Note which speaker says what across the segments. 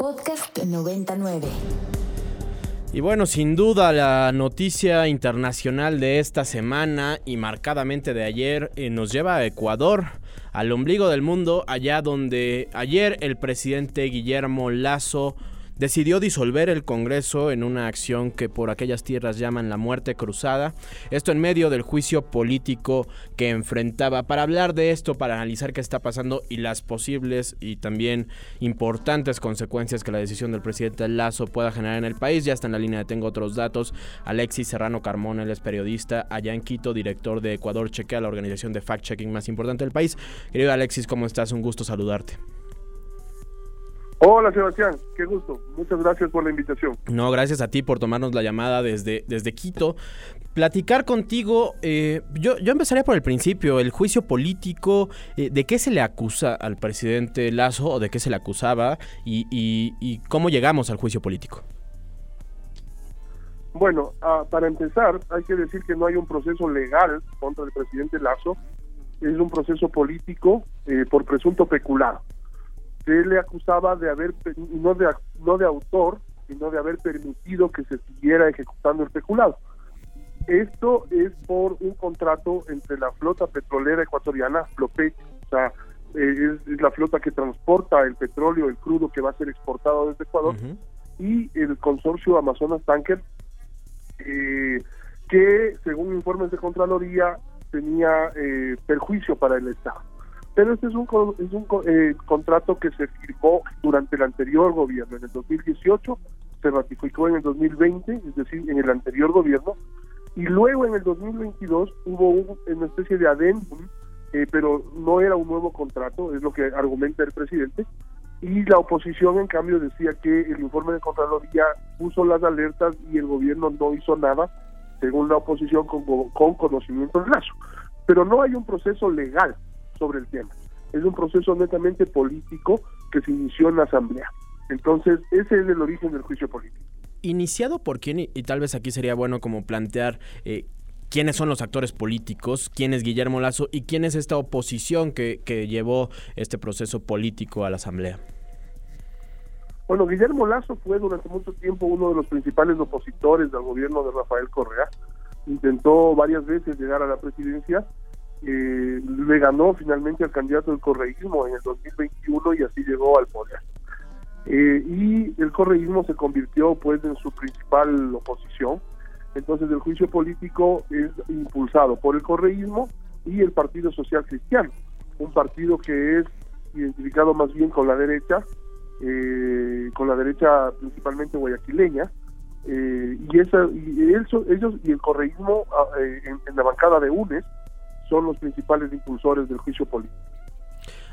Speaker 1: Podcast 99.
Speaker 2: Y bueno, sin duda la noticia internacional de esta semana y marcadamente de ayer eh, nos lleva a Ecuador, al ombligo del mundo, allá donde ayer el presidente Guillermo Lazo decidió disolver el Congreso en una acción que por aquellas tierras llaman la muerte cruzada. Esto en medio del juicio político que enfrentaba. Para hablar de esto, para analizar qué está pasando y las posibles y también importantes consecuencias que la decisión del presidente Lazo pueda generar en el país, ya está en la línea de Tengo otros datos. Alexis Serrano Carmona, él es periodista allá en Quito, director de Ecuador Chequea, la organización de fact-checking más importante del país. Querido Alexis, ¿cómo estás? Un gusto saludarte.
Speaker 3: Hola Sebastián, qué gusto. Muchas gracias por la invitación.
Speaker 2: No, gracias a ti por tomarnos la llamada desde, desde Quito. Platicar contigo, eh, yo, yo empezaría por el principio, el juicio político, eh, ¿de qué se le acusa al presidente Lazo o de qué se le acusaba y, y, cómo llegamos al juicio político?
Speaker 3: Bueno, ah, para empezar, hay que decir que no hay un proceso legal contra el presidente Lazo, es un proceso político eh, por presunto peculado se le acusaba de haber, no de, no de autor, sino de haber permitido que se siguiera ejecutando el peculado. Esto es por un contrato entre la flota petrolera ecuatoriana, FLOPEC, o sea, eh, es, la flota que transporta el petróleo, el crudo que va a ser exportado desde Ecuador, y el consorcio Amazonas Tanker, eh, que según informes de Contraloría tenía eh, perjuicio para el Estado. Pero este es un, es un eh, contrato que se firmó durante el anterior gobierno, en el 2018, se ratificó en el 2020, es decir, en el anterior gobierno, y luego en el 2022 hubo una especie de adendum, eh, pero no era un nuevo contrato, es lo que argumenta el presidente, y la oposición en cambio decía que el informe de Contraloría puso las alertas y el gobierno no hizo nada, según la oposición, con, con conocimiento de lazo. Pero no hay un proceso legal sobre el tema. Es un proceso netamente político que se inició en la Asamblea. Entonces, ese es el origen del juicio político.
Speaker 2: ¿Iniciado por quién? Y, tal vez aquí sería bueno como plantear eh, quiénes son los actores políticos, quién es Guillermo Lazo y quién es esta oposición que, que llevó este proceso político a la Asamblea.
Speaker 3: Bueno, Guillermo Lazo fue durante mucho tiempo uno de los principales opositores del gobierno de Rafael Correa. Intentó varias veces llegar a la presidencia eh, le ganó finalmente al candidato del correísmo en el 2021 y así llegó al poder. Eh, y el correísmo se convirtió pues en su principal oposición. Entonces el juicio político es impulsado por el correísmo y el Partido Social Cristiano, un partido que es identificado más bien con la derecha, eh, con la derecha principalmente guayaquileña, eh, y, esa, y ellos y el correísmo ah, en, en, la bancada de UNES son los principales impulsores del juicio político.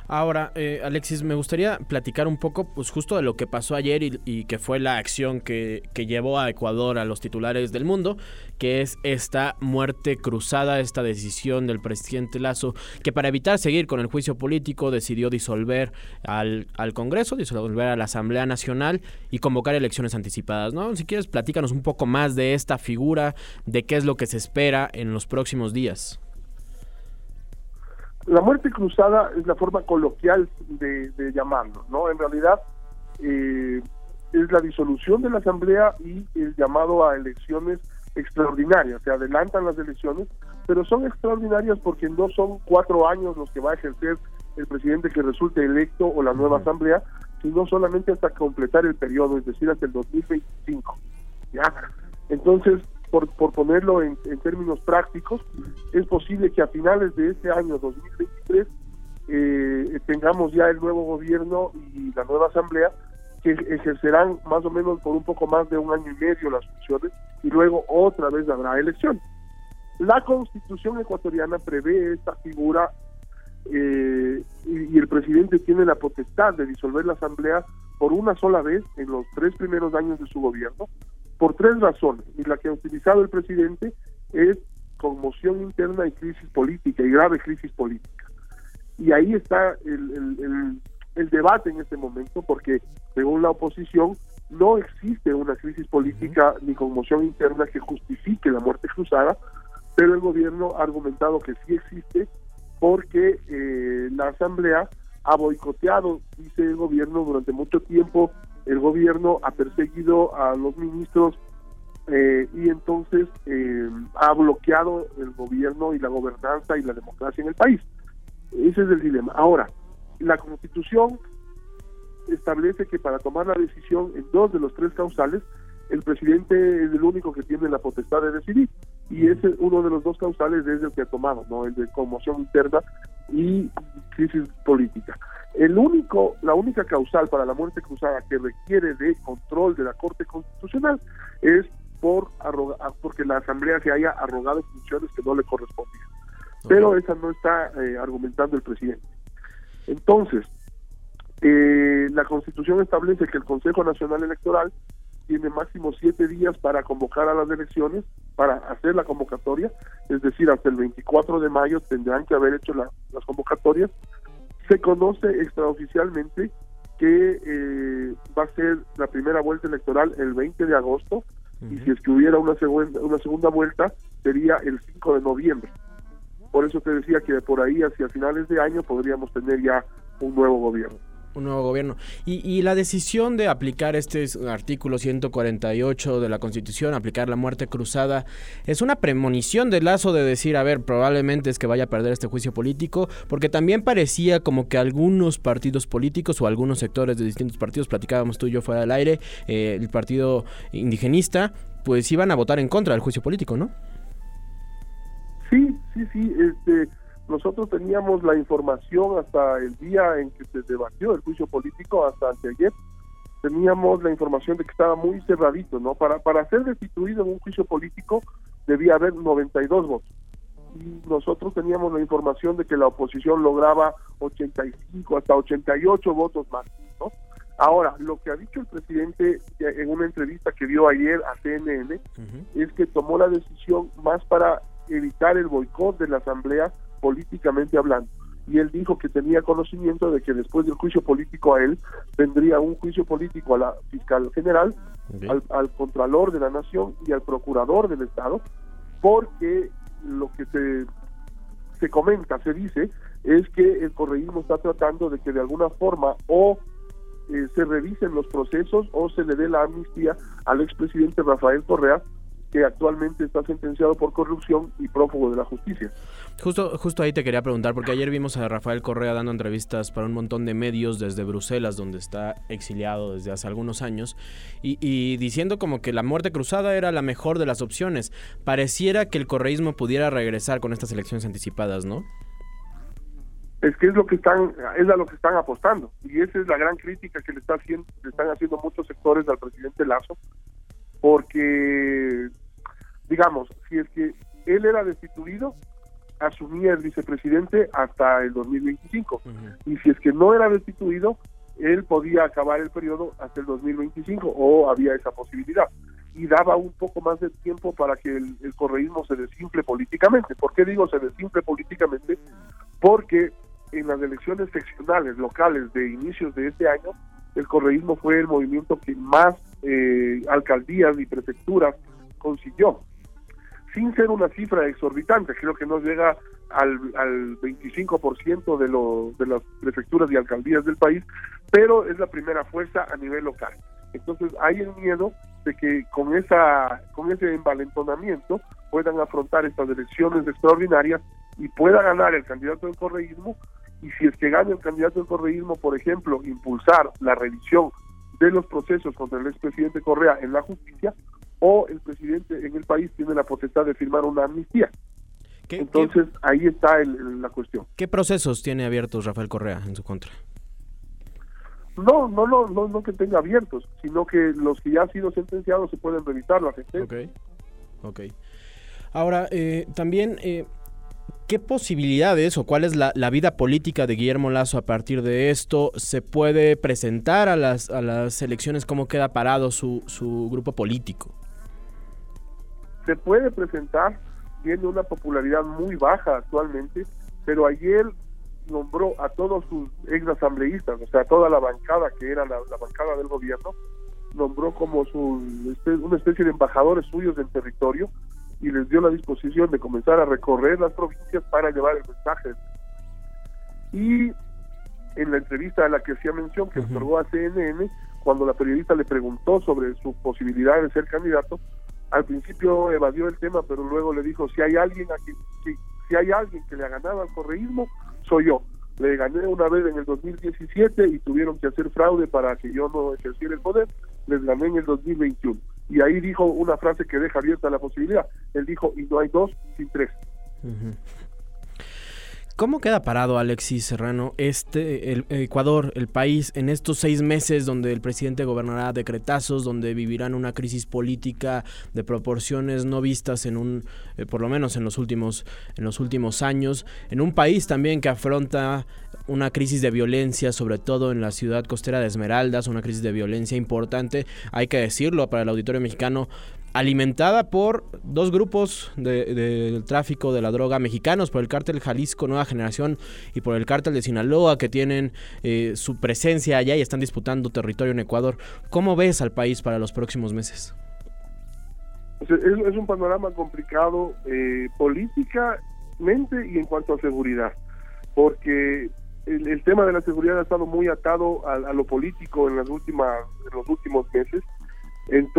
Speaker 2: Ahora, eh, Alexis, me gustaría platicar un poco, pues justo de lo que pasó ayer y, que fue la acción que, llevó a Ecuador a los titulares del mundo, que es esta muerte cruzada, esta decisión del presidente Lazo, que para evitar seguir con el juicio político decidió disolver al, al Congreso, disolver a la Asamblea Nacional y convocar elecciones anticipadas, ¿no? Si quieres, platícanos un poco más de esta figura, de qué es lo que se espera en los próximos días.
Speaker 3: La muerte cruzada es la forma coloquial de, llamarlo, ¿no? En realidad eh, es la disolución de la Asamblea y el llamado a elecciones extraordinarias. Se adelantan las elecciones, pero son extraordinarias porque no son cuatro años los que va a ejercer el presidente que resulte electo o la nueva Asamblea, sino solamente hasta completar el periodo, es decir, hasta el 2025. ¿ya? Entonces, por, por ponerlo en, términos prácticos, es posible que a finales de este año 2023 eh, tengamos ya el nuevo gobierno y la nueva asamblea que ejercerán más o menos por un poco más de un año y medio las funciones y luego otra vez habrá elección. La constitución ecuatoriana prevé esta figura eh, y, el presidente tiene la potestad de disolver la asamblea por una sola vez en los tres primeros años de su gobierno por tres razones, y la que ha utilizado el presidente es conmoción interna y crisis política, y grave crisis política. Y ahí está el, el, debate en este momento, porque según la oposición no existe una crisis política ni conmoción interna que justifique la muerte cruzada, pero el gobierno ha argumentado que sí existe porque eh, la Asamblea ha boicoteado, dice el gobierno, durante mucho tiempo el gobierno ha perseguido a los ministros eh, y entonces eh, ha bloqueado el gobierno y la gobernanza y la democracia en el país. Ese es el dilema. Ahora, la constitución establece que para tomar la decisión en dos de los tres causales, el presidente es el único que tiene la potestad de decidir y ese uno de los dos causales es el que ha tomado, no el de conmoción interna y crisis política. El único, la única causal para la muerte cruzada que requiere de control de la Corte Constitucional es por porque la Asamblea se haya arrogado funciones que no le correspondían. Pero esa no está eh, argumentando el presidente. Entonces, eh, la Constitución establece que el Consejo Nacional Electoral tiene máximo siete días para convocar a las elecciones, para hacer la convocatoria, es decir, hasta el 24 de mayo tendrán que haber hecho las convocatorias. Se conoce extraoficialmente que eh, va a ser la primera vuelta electoral el 20 de agosto y si es que hubiera una segunda, una segunda vuelta sería el 5 de noviembre. Por eso te decía que por ahí hacia finales de año podríamos tener ya un nuevo gobierno
Speaker 2: un nuevo gobierno. Y, la decisión de aplicar este artículo 148 de la Constitución, aplicar la muerte cruzada, es una premonición de Lazo de decir, a ver, probablemente es que vaya a perder este juicio político, porque también parecía como que algunos partidos políticos o algunos sectores de distintos partidos, platicábamos tú y yo fuera del aire, eh, el partido indigenista, pues iban a votar en contra del juicio político, ¿no?
Speaker 3: Sí, sí, sí, este nosotros teníamos la información hasta el día en que se debatió el juicio político, hasta anteayer, teníamos la información de que estaba muy cerradito, ¿no? Para, para ser destituido en un juicio político debía haber 92 votos. Y nosotros teníamos la información de que la oposición lograba 85 hasta 88 votos más, ¿no? Ahora, lo que ha dicho el presidente en una entrevista que dio ayer a CNN es que tomó la decisión más para evitar el boicot de la Asamblea políticamente hablando. Y él dijo que tenía conocimiento de que después del juicio político a él, vendría un juicio político a la fiscal general, al, contralor de la nación y al procurador del Estado, porque lo que se, se comenta, se dice, es que el correísmo está tratando de que de alguna forma o eh, se revisen los procesos o se le dé la amnistía al expresidente Rafael Correa que actualmente está sentenciado por corrupción y prófugo de la justicia.
Speaker 2: Justo, justo ahí te quería preguntar, porque ayer vimos a Rafael Correa dando entrevistas para un montón de medios desde Bruselas, donde está exiliado desde hace algunos años, y, diciendo como que la muerte cruzada era la mejor de las opciones. Pareciera que el correísmo pudiera regresar con estas elecciones anticipadas, ¿no?
Speaker 3: es que es lo que están es a lo que están apostando y esa es la gran crítica que le está haciendo le están haciendo muchos sectores al presidente Lazo porque digamos, si es que él era destituido, asumía el vicepresidente hasta el 2025. Y si es que no era destituido, él podía acabar el periodo hasta el 2025 o había esa posibilidad. Y daba un poco más de tiempo para que el, el correísmo se desinfle políticamente. ¿Por qué digo se desinfle políticamente? Porque en las elecciones seccionales locales de inicios de este año, el correísmo fue el movimiento que más eh, alcaldías y prefecturas consiguió sin ser una cifra exorbitante, creo que no llega al, al 25% de, lo, de las prefecturas y alcaldías del país, pero es la primera fuerza a nivel local. Entonces hay el miedo de que con esa con ese envalentonamiento puedan afrontar estas elecciones extraordinarias y pueda ganar el candidato del correísmo y si es que gana el candidato del correísmo, por ejemplo, impulsar la revisión de los procesos contra el expresidente Correa en la justicia, o el presidente en el país tiene la potestad de firmar una amnistía. Entonces ahí está la cuestión.
Speaker 2: ¿Qué procesos tiene abiertos Rafael Correa en su contra?
Speaker 3: No, no, no, no, no que tenga abiertos, sino que los que ya han sido sentenciados se pueden revisar la sentencia.
Speaker 2: Ok, ok. Ahora, eh, también, eh, ¿qué posibilidades o cuál es la, la, vida política de Guillermo Lazo a partir de esto? ¿Se puede presentar a las, a las elecciones? ¿Cómo queda parado su, su grupo político?
Speaker 3: Se puede presentar, tiene una popularidad muy baja actualmente, pero ayer nombró a todos sus ex asambleístas, o sea, toda la bancada que era la, bancada del gobierno, nombró como su, una especie de embajadores suyos del territorio y les dio la disposición de comenzar a recorrer las provincias para llevar el mensaje. Y en la entrevista a la que hacía mención, que otorgó a CNN, cuando la periodista le preguntó sobre su posibilidad de ser candidato, al principio evadió el tema, pero luego le dijo, si hay alguien a si hay alguien que le ha ganado al correísmo, soy yo. Le gané una vez en el 2017 y tuvieron que hacer fraude para que yo no ejerciera el poder, les gané en el 2021. Y ahí dijo una frase que deja abierta la posibilidad. Él dijo, y no hay dos sin tres.
Speaker 2: ¿Cómo queda parado Alexis Serrano este el Ecuador, el país, en estos seis meses donde el presidente gobernará decretazos, donde vivirán una crisis política de proporciones no vistas en un, eh, por lo menos en los últimos, en los últimos años, en un país también que afronta una crisis de violencia, sobre todo en la ciudad costera de Esmeraldas, una crisis de violencia importante, hay que decirlo para el auditorio mexicano, alimentada por dos grupos del tráfico de la droga mexicanos, por el cártel Jalisco Nueva Generación y por el cártel de Sinaloa, que tienen eh, su presencia allá y están disputando territorio en Ecuador. ¿Cómo ves al país para los próximos meses?
Speaker 3: Es, un panorama complicado eh, políticamente y en cuanto a seguridad, porque el, tema de la seguridad ha estado muy atado a, a lo político en las últimas en los últimos meses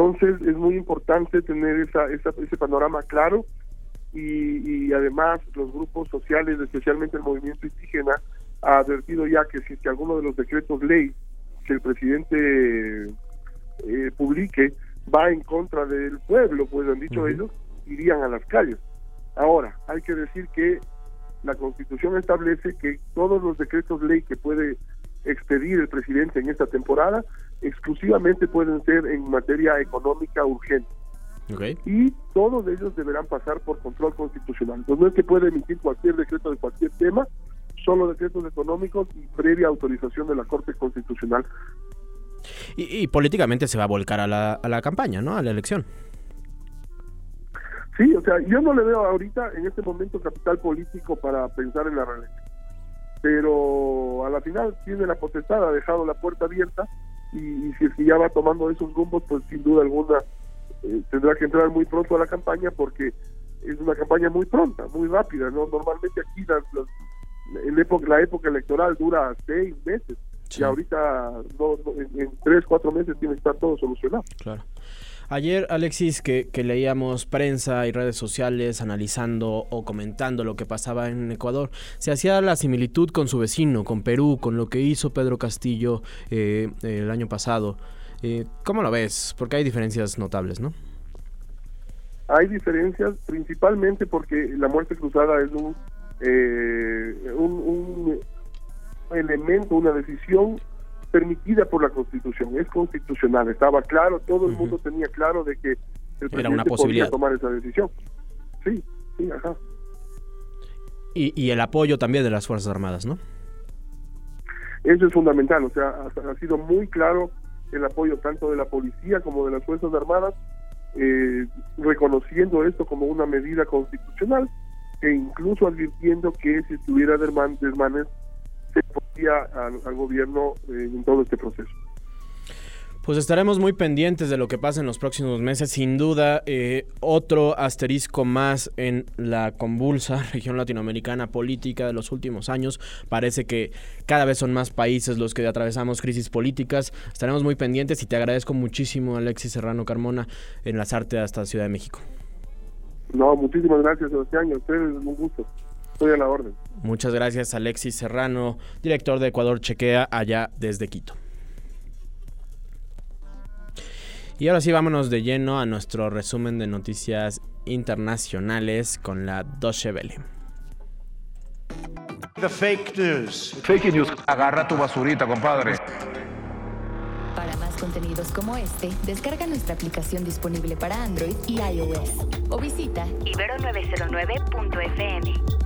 Speaker 3: entonces es muy importante tener esa, ese panorama claro y, además los grupos sociales, especialmente el movimiento indígena, ha advertido ya que si es que alguno de los decretos ley que el presidente eh, publique va en contra del pueblo, pues han dicho ellos, irían a las calles. Ahora, hay que decir que la Constitución establece que todos los decretos ley que puede expedir el presidente en esta temporada exclusivamente pueden ser en materia económica urgente. Y todos ellos deberán pasar por control constitucional. Entonces no es que puede emitir cualquier decreto de cualquier tema, solo decretos económicos y previa autorización de la Corte Constitucional.
Speaker 2: Y, políticamente se va a volcar a la, a la campaña, ¿no? A la elección.
Speaker 3: Sí, o sea, yo no le veo ahorita en este momento capital político para pensar en la reelección. Pero a la final tiene la potestad, ha dejado la puerta abierta y, si es que ya va tomando esos rumbos, pues sin duda alguna eh, tendrá que entrar muy pronto a la campaña porque es una campaña muy pronta, muy rápida, ¿no? Normalmente aquí la, la, época, la época electoral dura seis meses y ahorita en, en, tres, cuatro meses tiene que estar todo solucionado.
Speaker 2: Claro. Ayer, Alexis, que, leíamos prensa y redes sociales analizando o comentando lo que pasaba en Ecuador, se hacía la similitud con su vecino, con Perú, con lo que hizo Pedro Castillo eh, el año pasado. Eh, ¿Cómo lo ves? Porque hay diferencias notables, ¿no?
Speaker 3: Hay diferencias principalmente porque la muerte cruzada es un, eh, un elemento, una decisión permitida por la Constitución, es constitucional, estaba claro, todo el mundo tenía claro de que el presidente podía tomar esa decisión. Sí, sí, ajá.
Speaker 2: Y, el apoyo también de las Fuerzas Armadas, ¿no?
Speaker 3: Eso es fundamental, o sea, ha, sido muy claro el apoyo tanto de la policía como de las Fuerzas Armadas, eh, reconociendo esto como una medida constitucional e incluso advirtiendo que si estuviera desmanes se al, al gobierno eh, en todo este proceso.
Speaker 2: Pues estaremos muy pendientes de lo que pasa en los próximos meses. Sin duda, eh, otro asterisco más en la convulsa región latinoamericana política de los últimos años. Parece que cada vez son más países los que atravesamos crisis políticas. Estaremos muy pendientes y te agradezco muchísimo, Alexis Serrano Carmona, enlazarte hasta Ciudad de México.
Speaker 3: No, muchísimas gracias, Sebastián. A ustedes, un gusto. Estoy a la orden.
Speaker 2: Muchas gracias, Alexis Serrano, director de Ecuador Chequea, allá desde Quito. Y ahora sí, vámonos de lleno a nuestro resumen de noticias internacionales con la Deutsche Welle.
Speaker 4: The fake news. Fake news. Agarra tu basurita, compadre.
Speaker 1: Para más contenidos como este, descarga nuestra aplicación disponible para Android y iOS o visita ibero909.fm.